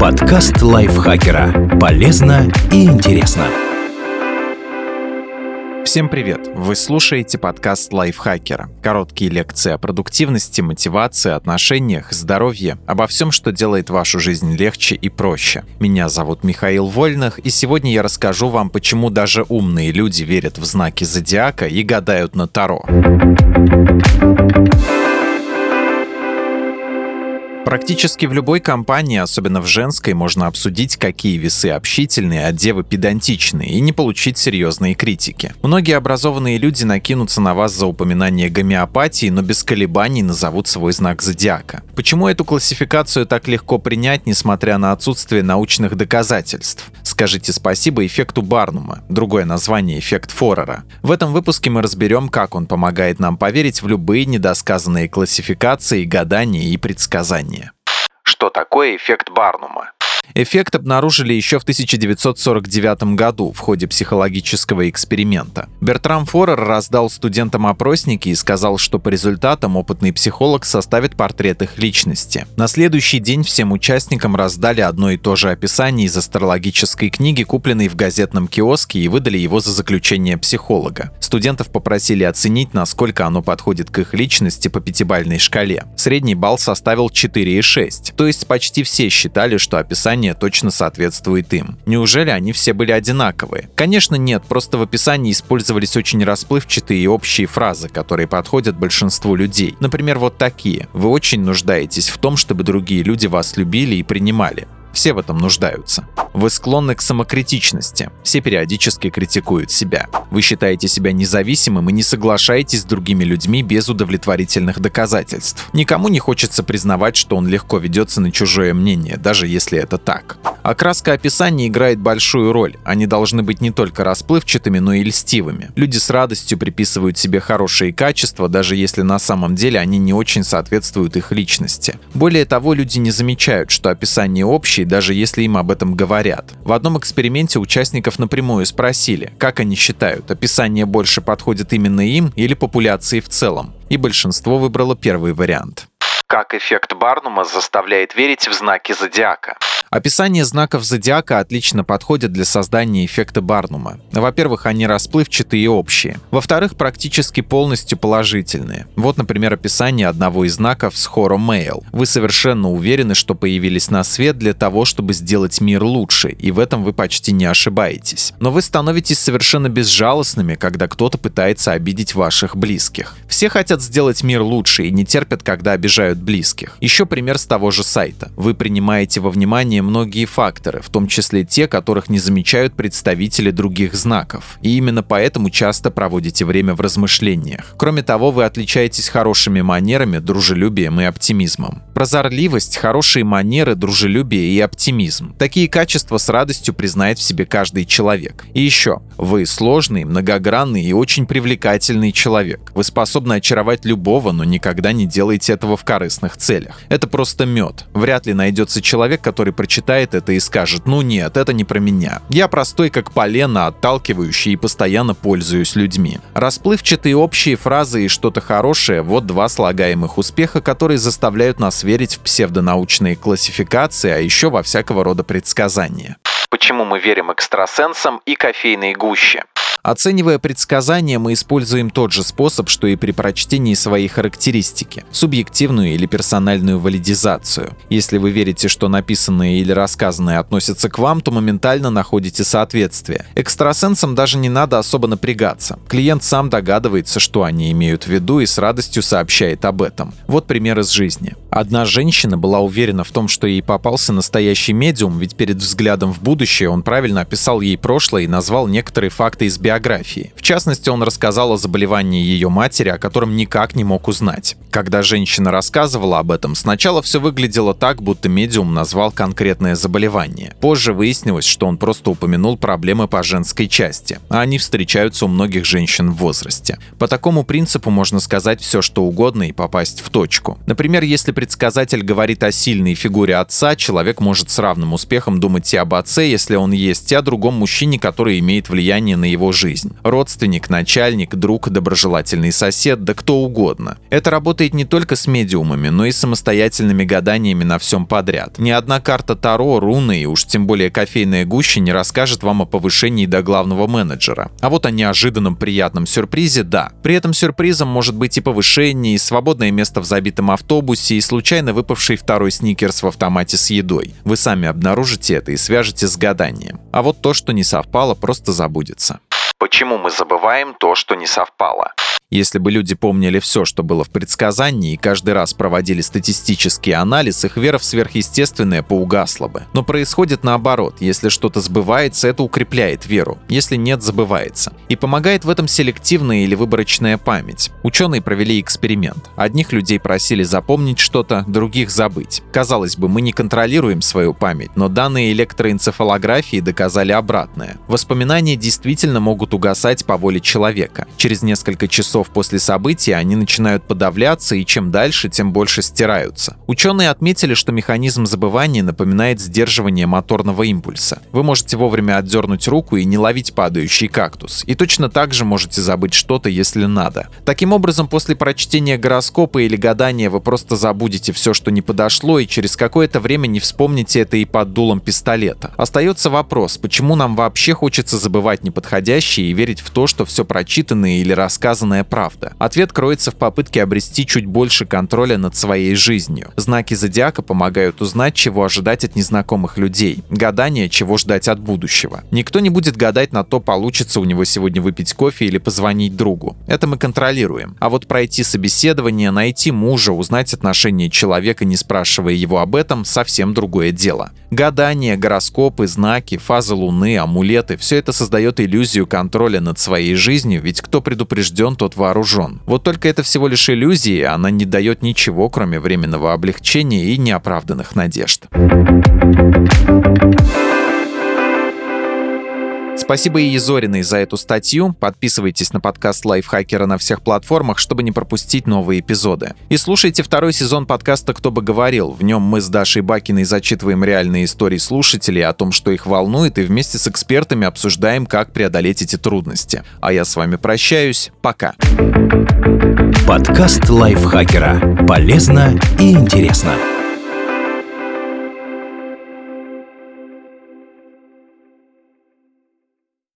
Подкаст лайфхакера. Полезно и интересно. Всем привет! Вы слушаете подкаст лайфхакера. Короткие лекции о продуктивности, мотивации, отношениях, здоровье, обо всем, что делает вашу жизнь легче и проще. Меня зовут Михаил Вольных, и сегодня я расскажу вам, почему даже умные люди верят в знаки зодиака и гадают на Таро. Практически в любой компании, особенно в женской, можно обсудить, какие весы общительные, а девы педантичные, и не получить серьезные критики. Многие образованные люди накинутся на вас за упоминание гомеопатии, но без колебаний назовут свой знак зодиака. Почему эту классификацию так легко принять, несмотря на отсутствие научных доказательств? Скажите спасибо эффекту Барнума, другое название эффект Форера. В этом выпуске мы разберем, как он помогает нам поверить в любые недосказанные классификации, гадания и предсказания что такое эффект Барнума. Эффект обнаружили еще в 1949 году в ходе психологического эксперимента. Бертрам Форер раздал студентам опросники и сказал, что по результатам опытный психолог составит портрет их личности. На следующий день всем участникам раздали одно и то же описание из астрологической книги, купленной в газетном киоске, и выдали его за заключение психолога. Студентов попросили оценить, насколько оно подходит к их личности по пятибальной шкале. Средний балл составил 4,6, то есть почти все считали, что описание описание точно соответствует им. Неужели они все были одинаковые? Конечно нет, просто в описании использовались очень расплывчатые и общие фразы, которые подходят большинству людей. Например, вот такие. Вы очень нуждаетесь в том, чтобы другие люди вас любили и принимали. Все в этом нуждаются. Вы склонны к самокритичности. Все периодически критикуют себя. Вы считаете себя независимым и не соглашаетесь с другими людьми без удовлетворительных доказательств. Никому не хочется признавать, что он легко ведется на чужое мнение, даже если это так. Окраска описания играет большую роль. Они должны быть не только расплывчатыми, но и льстивыми. Люди с радостью приписывают себе хорошие качества, даже если на самом деле они не очень соответствуют их личности. Более того, люди не замечают, что описание общее, даже если им об этом говорят. В одном эксперименте участников напрямую спросили, как они считают, описание больше подходит именно им или популяции в целом. И большинство выбрало первый вариант. Как эффект Барнума заставляет верить в знаки зодиака. Описание знаков зодиака отлично подходит для создания эффекта Барнума. Во-первых, они расплывчатые и общие. Во-вторых, практически полностью положительные. Вот, например, описание одного из знаков с Хоро Мейл. Вы совершенно уверены, что появились на свет для того, чтобы сделать мир лучше, и в этом вы почти не ошибаетесь. Но вы становитесь совершенно безжалостными, когда кто-то пытается обидеть ваших близких. Все хотят сделать мир лучше и не терпят, когда обижают близких. Еще пример с того же сайта. Вы принимаете во внимание многие факторы, в том числе те, которых не замечают представители других знаков. И именно поэтому часто проводите время в размышлениях. Кроме того, вы отличаетесь хорошими манерами, дружелюбием и оптимизмом. Прозорливость, хорошие манеры, дружелюбие и оптимизм. Такие качества с радостью признает в себе каждый человек. И еще, вы сложный, многогранный и очень привлекательный человек. Вы способны очаровать любого, но никогда не делаете этого в корыстных целях. Это просто мед. Вряд ли найдется человек, который прочитает это и скажет, ну нет, это не про меня. Я простой как полено, отталкивающий и постоянно пользуюсь людьми. Расплывчатые общие фразы и что-то хорошее – вот два слагаемых успеха, которые заставляют нас верить в псевдонаучные классификации, а еще во всякого рода предсказания. Почему мы верим экстрасенсам и кофейной гуще? Оценивая предсказания, мы используем тот же способ, что и при прочтении своей характеристики – субъективную или персональную валидизацию. Если вы верите, что написанное или рассказанное относится к вам, то моментально находите соответствие. Экстрасенсам даже не надо особо напрягаться. Клиент сам догадывается, что они имеют в виду и с радостью сообщает об этом. Вот пример из жизни. Одна женщина была уверена в том, что ей попался настоящий медиум, ведь перед взглядом в будущее он правильно описал ей прошлое и назвал некоторые факты из биографии биографии. В частности, он рассказал о заболевании ее матери, о котором никак не мог узнать. Когда женщина рассказывала об этом, сначала все выглядело так, будто медиум назвал конкретное заболевание. Позже выяснилось, что он просто упомянул проблемы по женской части, а они встречаются у многих женщин в возрасте. По такому принципу можно сказать все, что угодно и попасть в точку. Например, если предсказатель говорит о сильной фигуре отца, человек может с равным успехом думать и об отце, если он есть, и о другом мужчине, который имеет влияние на его жизнь жизнь. Родственник, начальник, друг, доброжелательный сосед, да кто угодно. Это работает не только с медиумами, но и самостоятельными гаданиями на всем подряд. Ни одна карта Таро, руны и уж тем более кофейная гуща не расскажет вам о повышении до главного менеджера. А вот о неожиданном приятном сюрпризе – да. При этом сюрпризом может быть и повышение, и свободное место в забитом автобусе, и случайно выпавший второй сникерс в автомате с едой. Вы сами обнаружите это и свяжете с гаданием. А вот то, что не совпало, просто забудется. Почему мы забываем то, что не совпало? Если бы люди помнили все, что было в предсказании, и каждый раз проводили статистический анализ, их вера в сверхъестественное поугасла бы. Но происходит наоборот. Если что-то сбывается, это укрепляет веру. Если нет, забывается. И помогает в этом селективная или выборочная память. Ученые провели эксперимент. Одних людей просили запомнить что-то, других забыть. Казалось бы, мы не контролируем свою память, но данные электроэнцефалографии доказали обратное. Воспоминания действительно могут угасать по воле человека. Через несколько часов часов после события они начинают подавляться и чем дальше, тем больше стираются. Ученые отметили, что механизм забывания напоминает сдерживание моторного импульса. Вы можете вовремя отдернуть руку и не ловить падающий кактус. И точно так же можете забыть что-то, если надо. Таким образом, после прочтения гороскопа или гадания вы просто забудете все, что не подошло, и через какое-то время не вспомните это и под дулом пистолета. Остается вопрос, почему нам вообще хочется забывать неподходящее и верить в то, что все прочитанное или рассказанное правда? Ответ кроется в попытке обрести чуть больше контроля над своей жизнью. Знаки зодиака помогают узнать, чего ожидать от незнакомых людей. Гадание, чего ждать от будущего. Никто не будет гадать на то, получится у него сегодня выпить кофе или позвонить другу. Это мы контролируем. А вот пройти собеседование, найти мужа, узнать отношения человека, не спрашивая его об этом, совсем другое дело. Гадание, гороскопы, знаки, фазы Луны, амулеты – все это создает иллюзию контроля над своей жизнью, ведь кто предупрежден, вооружен. Вот только это всего лишь иллюзия, она не дает ничего, кроме временного облегчения и неоправданных надежд. Спасибо и Зориной за эту статью. Подписывайтесь на подкаст Лайфхакера на всех платформах, чтобы не пропустить новые эпизоды. И слушайте второй сезон подкаста «Кто бы говорил». В нем мы с Дашей Бакиной зачитываем реальные истории слушателей о том, что их волнует, и вместе с экспертами обсуждаем, как преодолеть эти трудности. А я с вами прощаюсь. Пока. Подкаст Лайфхакера. Полезно и интересно.